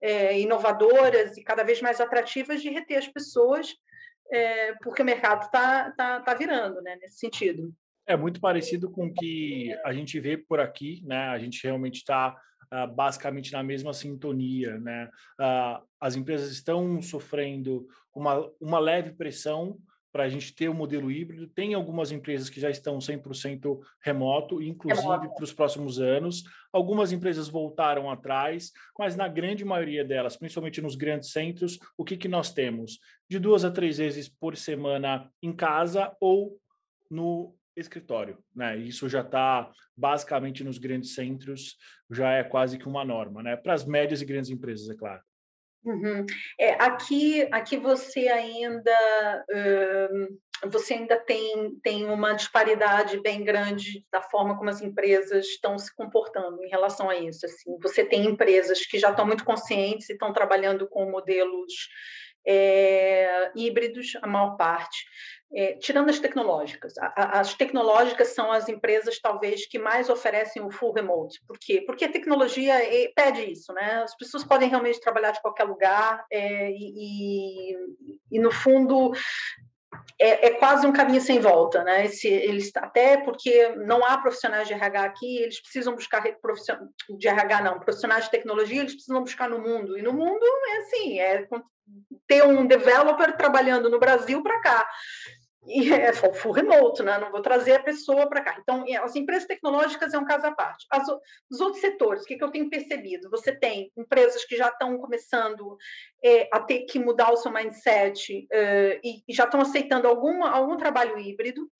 é, inovadoras e cada vez mais atrativas de reter as pessoas, é, porque o mercado está tá, tá virando né? nesse sentido. É muito parecido com o que a gente vê por aqui, né? A gente realmente está uh, basicamente na mesma sintonia. Né? Uh, as empresas estão sofrendo uma, uma leve pressão para a gente ter o um modelo híbrido. Tem algumas empresas que já estão 100% remoto, inclusive para os próximos anos. Algumas empresas voltaram atrás, mas na grande maioria delas, principalmente nos grandes centros, o que, que nós temos? De duas a três vezes por semana em casa ou no escritório, né? Isso já está basicamente nos grandes centros, já é quase que uma norma, né? Para as médias e grandes empresas, é claro. Uhum. É, aqui, aqui você ainda uh, você ainda tem, tem uma disparidade bem grande da forma como as empresas estão se comportando em relação a isso. Assim, você tem empresas que já estão muito conscientes e estão trabalhando com modelos é, híbridos, a maior parte é, tirando as tecnológicas, a, a, as tecnológicas são as empresas talvez que mais oferecem o full remote. Por quê? Porque a tecnologia é, pede isso, né? As pessoas podem realmente trabalhar de qualquer lugar é, e, e, no fundo é, é, quase um caminho sem volta, né? Esse, eles, até porque não há profissionais de RH aqui, eles precisam buscar de RH não, profissionais de tecnologia, eles precisam buscar no mundo. E no mundo é assim, é ter um developer trabalhando no Brasil para cá e é full remote, né? Não vou trazer a pessoa para cá. Então, as empresas tecnológicas é um caso à parte. As, os outros setores, o que, que eu tenho percebido? Você tem empresas que já estão começando é, a ter que mudar o seu mindset é, e, e, já estão aceitando alguma, algum trabalho híbrido.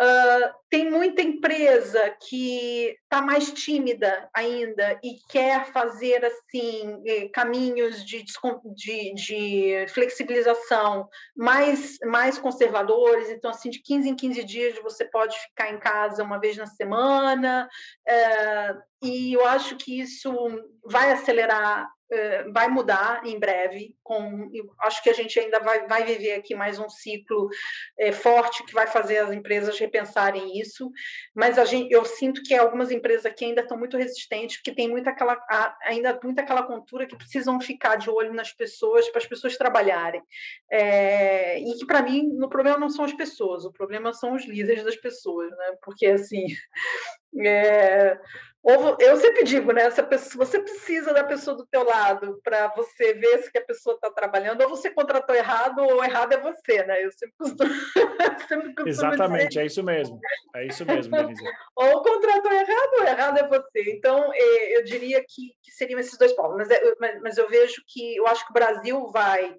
Uh, tem muita empresa que está mais tímida ainda e quer fazer assim eh, caminhos de, de, de, flexibilização mais, mais conservadores. Então, assim, de 15 em 15 dias você pode ficar em casa uma vez na semana. Uh, e eu acho que isso vai acelerar eh, vai mudar em breve. Com, acho que a gente ainda vai, vai viver aqui mais um ciclo é, forte que vai fazer as empresas repensarem isso. Mas a gente, eu sinto que algumas empresas aqui ainda estão muito resistentes, porque tem muita aquela, ainda muita aquela cultura que precisam ficar de olho nas pessoas para as pessoas trabalharem. É, e que para mim o problema não são as pessoas, o problema são os líderes das pessoas, né? Porque assim <laughs> é, ou, eu sempre digo, né? Se pessoa, você precisa da pessoa do teu lado para você ver se que a pessoa está trabalhando, ou você contratou errado, ou errado é você, né? Eu sempre costumo, <laughs> sempre costumo Exatamente, dizer. é isso mesmo. É isso mesmo, Denise. ou contratou errado, ou errado é você. Então, é, eu diria que, que seriam esses dois pontos. Mas, é, mas, mas eu vejo que eu acho que o Brasil vai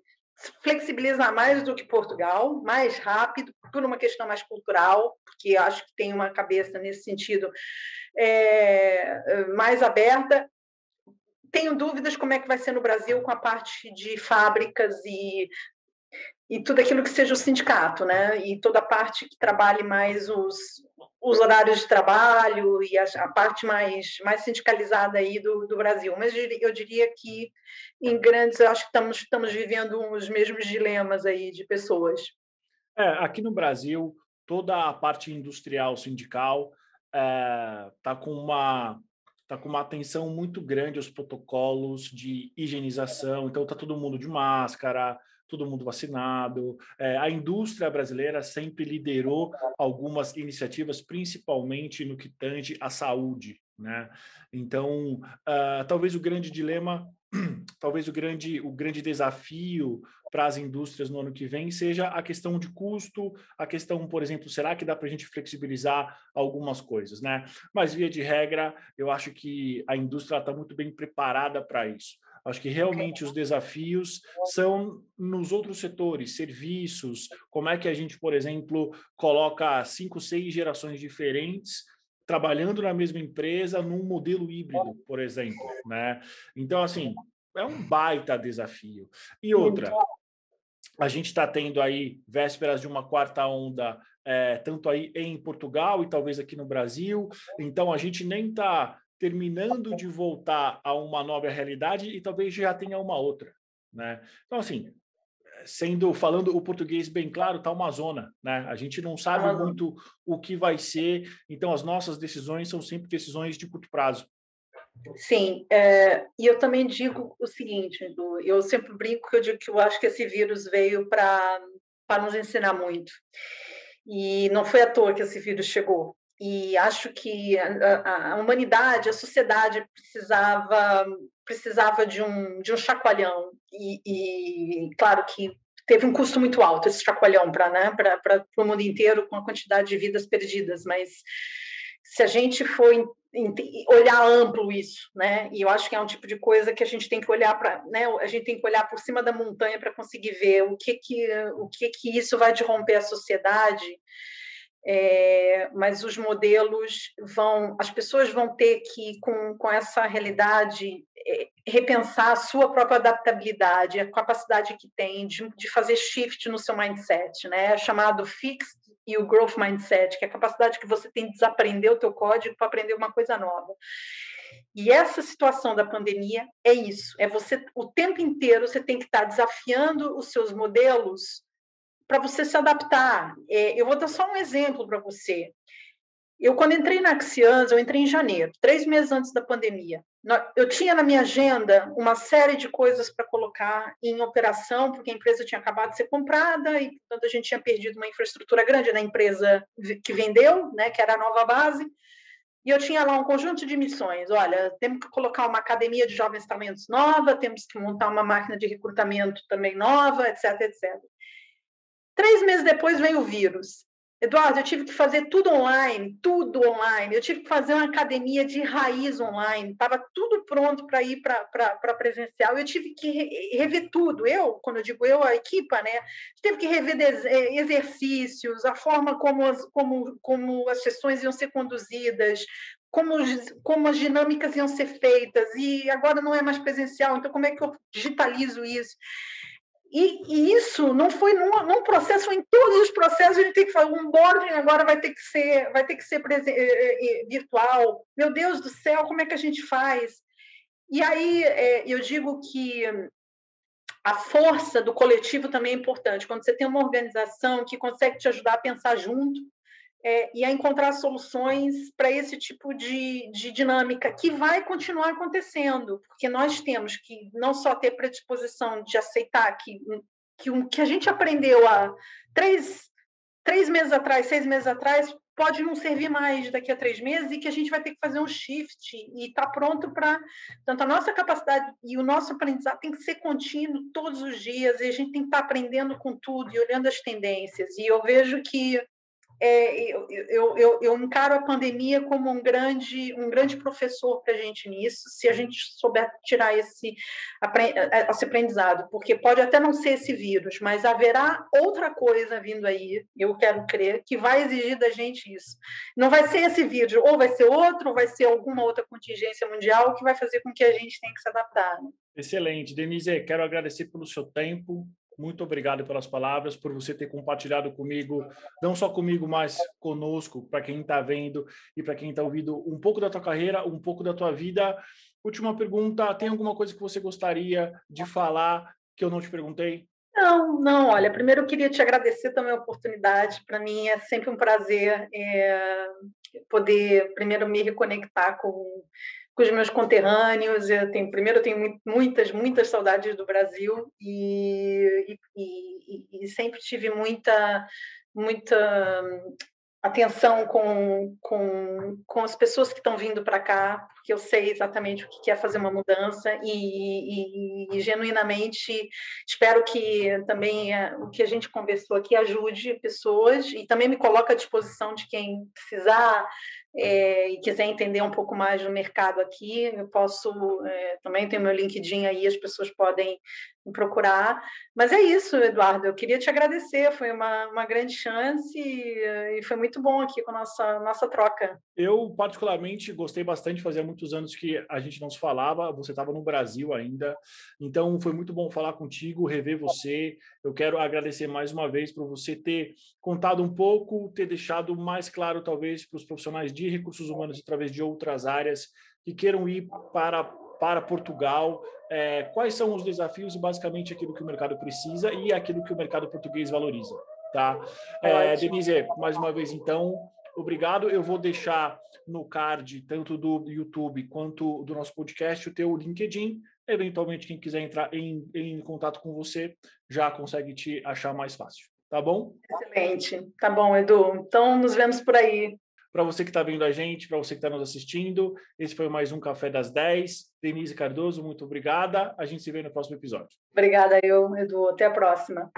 flexibilizar mais do que Portugal, mais rápido, por uma questão mais cultural, porque acho que tem uma cabeça nesse sentido é, mais aberta. Tenho dúvidas como é que vai ser no Brasil com a parte de fábricas e, e tudo aquilo que seja o sindicato, né? E toda a parte que trabalhe mais os, os horários de trabalho e a, a, parte mais, mais sindicalizada aí do, do Brasil. Mas eu diria que, em grandes, eu acho que estamos, estamos vivendo os mesmos dilemas aí de pessoas. É, aqui no Brasil, toda a parte industrial sindical está é, com uma está com uma atenção muito grande aos protocolos de higienização, então está todo mundo de máscara, todo mundo vacinado. É, a indústria brasileira sempre liderou algumas iniciativas, principalmente no que tange à saúde. Né? Então, uh, talvez o grande dilema, <clears throat> talvez o grande, o grande desafio para as indústrias no ano que vem seja a questão de custo, a questão, por exemplo, será que dá para a gente flexibilizar algumas coisas, né? Mas via de regra, eu acho que a indústria está muito bem preparada para isso. Acho que realmente os desafios são nos outros setores, serviços, como é que a gente, por exemplo, coloca cinco, seis gerações diferentes trabalhando na mesma empresa num modelo híbrido, por exemplo, né? Então, assim, é um baita desafio. E outra, a gente está tendo aí vésperas de uma quarta onda, é, tanto aí em Portugal e talvez aqui no Brasil. Então a gente nem está terminando de voltar a uma nova realidade e talvez já tenha uma outra, né? Então assim, sendo falando o português bem claro, tá uma zona, né? A gente não sabe muito o que vai ser, então as nossas decisões são sempre decisões de curto prazo. Sim, é, e eu também digo o seguinte, Edu, eu sempre brinco que eu digo que eu acho que esse vírus veio para nos ensinar muito. E não foi à toa que esse vírus chegou. E acho que a, a humanidade, a sociedade precisava precisava de um, de um chacoalhão. E, e claro que teve um custo muito alto esse chacoalhão para né, o mundo inteiro, com a quantidade de vidas perdidas, mas se a gente for olhar amplo isso, né? E eu acho que é um tipo de coisa que a gente tem que olhar para, né? A gente tem que olhar por cima da montanha para conseguir ver o que que o que que isso vai derromper a sociedade. É, mas os modelos vão, as pessoas vão ter que, com, com essa realidade, é, repensar a sua própria adaptabilidade, a capacidade que tem de, de fazer shift no seu mindset, né? É chamado fixed e o growth mindset, que é a capacidade que você tem de desaprender o teu código para aprender uma coisa nova. E essa situação da pandemia é isso, é você o tempo inteiro você tem que estar desafiando os seus modelos para você se adaptar. É, eu vou dar só um exemplo para você. Eu, quando entrei na Axians, eu entrei em janeiro, três meses antes da pandemia. Eu tinha na minha agenda uma série de coisas para colocar em operação, porque a empresa tinha acabado de ser comprada e, portanto, a gente tinha perdido uma infraestrutura grande na empresa que vendeu, né, que era a nova base. E eu tinha lá um conjunto de missões. Olha, temos que colocar uma academia de jovens talentos nova, temos que montar uma máquina de recrutamento também nova, etc, etc. Três meses depois veio o vírus. Eduardo, eu tive que fazer tudo online, tudo online. Eu tive que fazer uma academia de raiz online. Estava tudo pronto para ir para presencial. Eu tive que rever tudo. Eu, quando eu digo eu, a equipa, né? Teve que rever eh, exercícios, a forma como as, como, como as sessões iam ser conduzidas, como, como as dinâmicas iam ser feitas. E agora não é mais presencial, então como é que eu digitalizo isso? E, e, isso não foi num, num, processo, em todos os processos a gente tem que fazer um boarding agora vai ter que ser, vai ter que ser eh, eh, eh, virtual. Meu Deus do céu, como é que a gente faz? E aí eu digo que a força do coletivo também é importante. Quando você tem uma organização que consegue te ajudar a pensar junto, é, e a encontrar soluções para esse tipo de, de dinâmica que vai continuar acontecendo, porque nós temos que não só ter predisposição de aceitar que, que o que a gente aprendeu há três, três meses atrás, seis meses atrás, pode não servir mais daqui a três meses e que a gente vai ter que fazer um shift e estar tá pronto para. Tanto a nossa capacidade e o nosso aprendizado tem que ser contínuo todos os dias e a gente tem que estar tá aprendendo com tudo e olhando as tendências. E eu vejo que é, eu, eu, eu, encaro a pandemia como um grande, um grande professor para a gente nisso, se a gente souber tirar esse, esse aprendizado, porque pode até não ser esse vírus, mas haverá outra coisa vindo aí, eu quero crer, que vai exigir da gente isso. Não vai ser esse vírus, ou vai ser outro, ou vai ser alguma outra contingência mundial que vai fazer com que a gente tenha que se adaptar. Né? Excelente. Denise, quero agradecer pelo seu tempo, muito obrigado pelas palavras, por você ter compartilhado comigo, não só comigo, mas conosco, para quem está vendo e para quem está ouvindo, um pouco da tua carreira, um pouco da tua vida. Última pergunta: tem alguma coisa que você gostaria de falar que eu não te perguntei? Não, não. Olha, primeiro eu queria te agradecer também a oportunidade. Para mim é sempre um prazer é, poder, primeiro, me reconectar com com os meus conterrâneos. Eu tenho, primeiro, eu tenho muitas, muitas saudades do Brasil e, e, e sempre tive muita, muita atenção com, com, com as pessoas que estão vindo para cá, porque eu sei exatamente o que é fazer uma mudança e, e, e genuinamente espero que também é, o que a gente conversou aqui ajude pessoas e também me coloca à disposição de quem precisar é, e quiser entender um pouco mais do mercado aqui, eu posso é, também ter meu LinkedIn aí, as pessoas podem me procurar. Mas é isso, Eduardo. Eu queria te agradecer, foi uma, uma grande chance e, e foi muito bom aqui com a nossa, nossa troca. Eu, particularmente, gostei bastante, fazia muitos anos que a gente não se falava, você estava no Brasil ainda, então foi muito bom falar contigo, rever você. Eu quero agradecer mais uma vez por você ter contado um pouco, ter deixado mais claro, talvez, para os profissionais de recursos humanos através de outras áreas que queiram ir para, para Portugal, é, quais são os desafios e basicamente aquilo que o mercado precisa e aquilo que o mercado português valoriza. Tá? É, Denise, mais uma vez, então, obrigado. Eu vou deixar no card, tanto do YouTube quanto do nosso podcast, o teu LinkedIn. Eventualmente, quem quiser entrar em, em contato com você já consegue te achar mais fácil. Tá bom? Excelente. Tá bom, Edu. Então, nos vemos por aí. Para você que está vendo a gente, para você que está nos assistindo, esse foi mais um Café das 10. Denise Cardoso, muito obrigada. A gente se vê no próximo episódio. Obrigada, eu, Edu. Até a próxima.